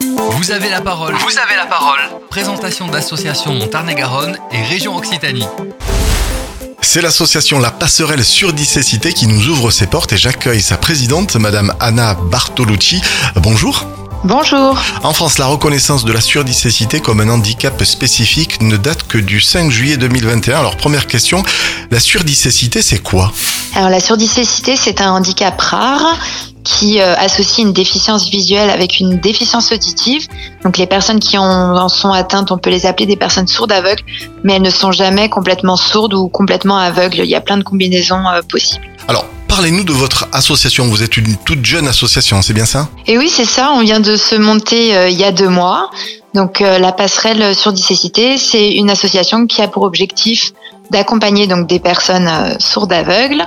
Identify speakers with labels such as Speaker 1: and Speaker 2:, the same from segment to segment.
Speaker 1: Vous avez la parole. Vous avez la parole. Présentation d'associations Montarné-Garonne et Région Occitanie.
Speaker 2: C'est l'association La Passerelle Surdicécité qui nous ouvre ses portes et j'accueille sa présidente, Madame Anna Bartolucci. Bonjour.
Speaker 3: Bonjour.
Speaker 2: En France, la reconnaissance de la surdicécité comme un handicap spécifique ne date que du 5 juillet 2021. Alors première question, la surdicécité c'est quoi?
Speaker 3: Alors la surdicécité c'est un handicap rare qui euh, associe une déficience visuelle avec une déficience auditive. Donc les personnes qui en, en sont atteintes, on peut les appeler des personnes sourdes aveugles, mais elles ne sont jamais complètement sourdes ou complètement aveugles. Il y a plein de combinaisons euh, possibles.
Speaker 2: Alors Parlez-nous de votre association. Vous êtes une toute jeune association, c'est bien ça?
Speaker 3: Et oui, c'est ça. On vient de se monter euh, il y a deux mois. Donc euh, la passerelle surdicécité, c'est une association qui a pour objectif d'accompagner donc des personnes euh, sourdes aveugles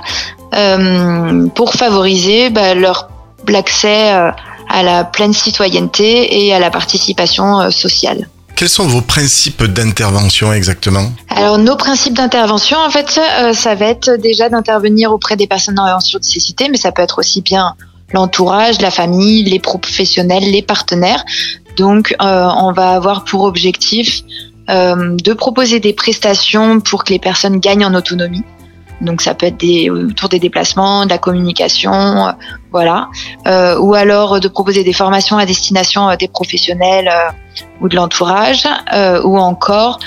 Speaker 3: pour favoriser bah, leur l'accès à la pleine citoyenneté et à la participation sociale.
Speaker 2: Quels sont vos principes d'intervention exactement?
Speaker 3: Alors nos principes d'intervention, en fait, euh, ça va être déjà d'intervenir auprès des personnes en surdicécité, mais ça peut être aussi bien l'entourage, la famille, les professionnels, les partenaires. Donc euh, on va avoir pour objectif euh, de proposer des prestations pour que les personnes gagnent en autonomie. Donc ça peut être des, autour des déplacements, de la communication, euh, voilà. Euh, ou alors de proposer des formations à destination euh, des professionnels euh, ou de l'entourage, euh, ou encore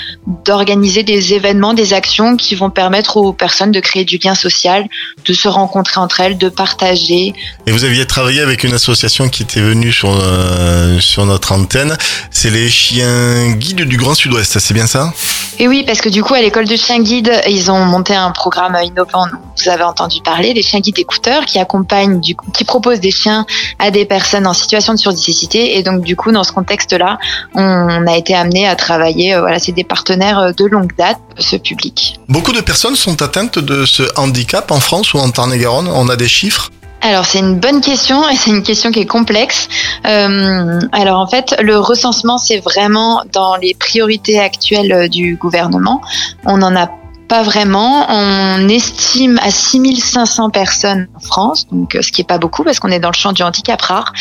Speaker 3: d'organiser des événements, des actions qui vont permettre aux personnes de créer du lien social, de se rencontrer entre elles, de partager.
Speaker 2: Et vous aviez travaillé avec une association qui était venue sur, euh, sur notre antenne. C'est les chiens guides du Grand Sud-Ouest, c'est bien ça?
Speaker 3: Et oui, parce que du coup, à l'école de chiens guides, ils ont monté un programme innovant. dont Vous avez entendu parler, les chiens guides écouteurs, qui accompagnent, qui proposent des chiens à des personnes en situation de surdicécité. Et donc, du coup, dans ce contexte-là, on a été amené à travailler. euh, Voilà, c'est des partenaires euh, de longue date, ce public.
Speaker 2: Beaucoup de personnes sont atteintes de ce handicap en France ou en Tarn-et-Garonne? On a des chiffres?
Speaker 3: Alors c'est une bonne question et c'est une question qui est complexe. Euh, alors en fait, le recensement c'est vraiment dans les priorités actuelles euh, du gouvernement. On n'en a pas vraiment. On estime à 6500 personnes en France, donc euh, ce qui est pas beaucoup parce qu'on est dans le champ du handicap rare.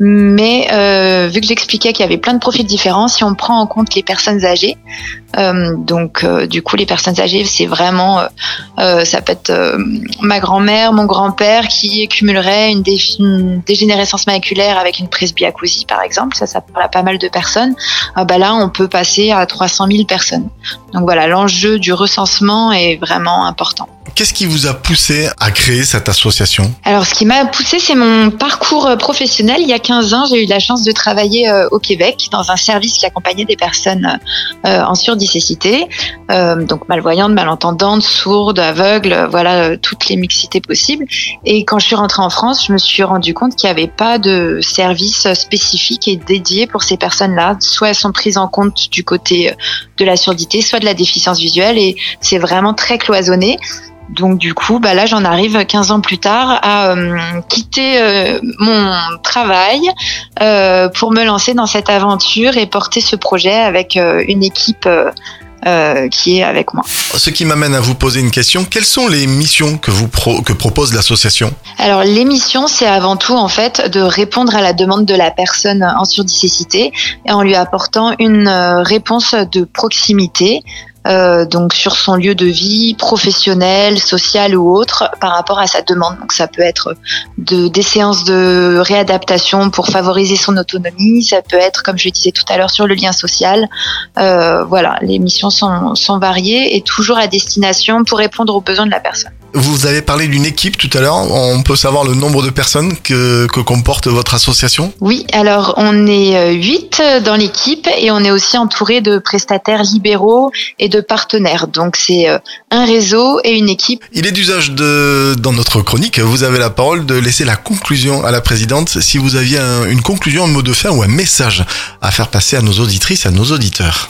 Speaker 3: Mais euh, vu que j'expliquais qu'il y avait plein de profils différents, si on prend en compte les personnes âgées, euh, donc euh, du coup les personnes âgées c'est vraiment euh, ça peut être ma grand-mère, mon grand-père qui cumulerait une dégénérescence maculaire avec une presbyacousie par exemple, ça ça parle à pas mal de personnes. Ah bah là on peut passer à 300 000 personnes. Donc voilà l'enjeu du recensement est vraiment important.
Speaker 2: Qu'est-ce qui vous a poussé à créer cette association?
Speaker 3: Alors, ce qui m'a poussé, c'est mon parcours euh, professionnel. Il y a 15 ans, j'ai eu la chance de travailler euh, au Québec dans un service qui accompagnait des personnes euh, en surdicécité, donc malvoyantes, malentendantes, sourdes, aveugles, voilà, toutes les mixités possibles. Et quand je suis rentrée en France, je me suis rendu compte qu'il n'y avait pas de service spécifique et dédié pour ces personnes-là. Soit elles sont prises en compte du côté de la surdité, soit de la déficience visuelle, et c'est vraiment très cloisonné. Donc du coup, bah là, j'en arrive 15 ans plus tard à euh, quitter euh, mon travail euh, pour me lancer dans cette aventure et porter ce projet avec euh, une équipe euh, euh, qui est avec moi.
Speaker 2: Ce qui m'amène à vous poser une question. Quelles sont les missions que, vous pro- que propose l'association?
Speaker 3: Alors l'émission, c'est avant tout en fait de répondre à la demande de la personne en surdicécité et en lui apportant une réponse de proximité. Euh, donc sur son lieu de vie professionnel, social ou autre par rapport à sa demande. Donc ça peut être de, des séances de réadaptation pour favoriser son autonomie, ça peut être comme je le disais tout à l'heure sur le lien social. Euh, voilà, les missions sont, sont variées et toujours à destination pour répondre aux besoins de la personne.
Speaker 2: Vous avez parlé d'une équipe tout à l'heure. On peut savoir le nombre de personnes que, que comporte votre association?
Speaker 3: Oui, alors on est euh, huit dans l'équipe et on est aussi entouré de prestataires libéraux et de partenaires. Donc c'est euh, un réseau et une équipe.
Speaker 2: Il est d'usage de, dans notre chronique, vous avez la parole de laisser la conclusion à la présidente. Si vous aviez un- une conclusion, un mot de fin ou un message à faire passer à nos auditrices, à nos auditeurs.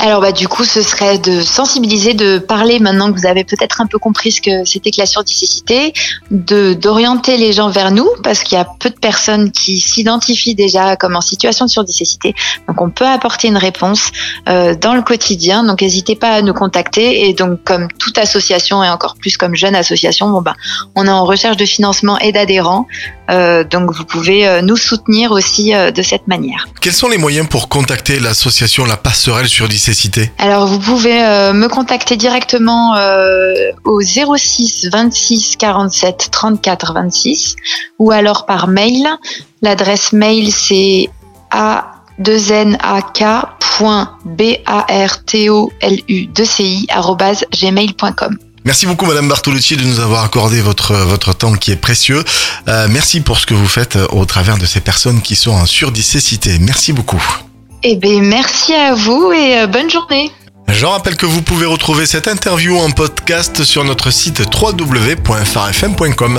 Speaker 3: Alors bah du coup, ce serait de sensibiliser, de parler maintenant que vous avez peut-être un peu compris ce que c'était que la surdicécité, de d'orienter les gens vers nous parce qu'il y a peu de personnes qui s'identifient déjà comme en situation de surdicécité. Donc on peut apporter une réponse euh, dans le quotidien. Donc n'hésitez pas à nous contacter et donc comme toute association et encore plus comme jeune association, bon bah on est en recherche de financement et d'adhérents. Euh, donc vous pouvez euh, nous soutenir aussi euh, de cette manière.
Speaker 2: Quels sont les moyens pour contacter l'association La Passerelle sur Dicécité
Speaker 3: Alors vous pouvez me contacter directement au 06 26 47 34 26 ou alors par mail. L'adresse mail c'est a 2 n a gmail.com.
Speaker 2: Merci beaucoup Madame Bartolucci de nous avoir accordé votre, votre temps qui est précieux. Euh, merci pour ce que vous faites au travers de ces personnes qui sont en surdicécité. Merci beaucoup.
Speaker 3: Eh bien merci à vous et euh, bonne journée.
Speaker 2: Je rappelle que vous pouvez retrouver cette interview en podcast sur notre site www.farfm.com.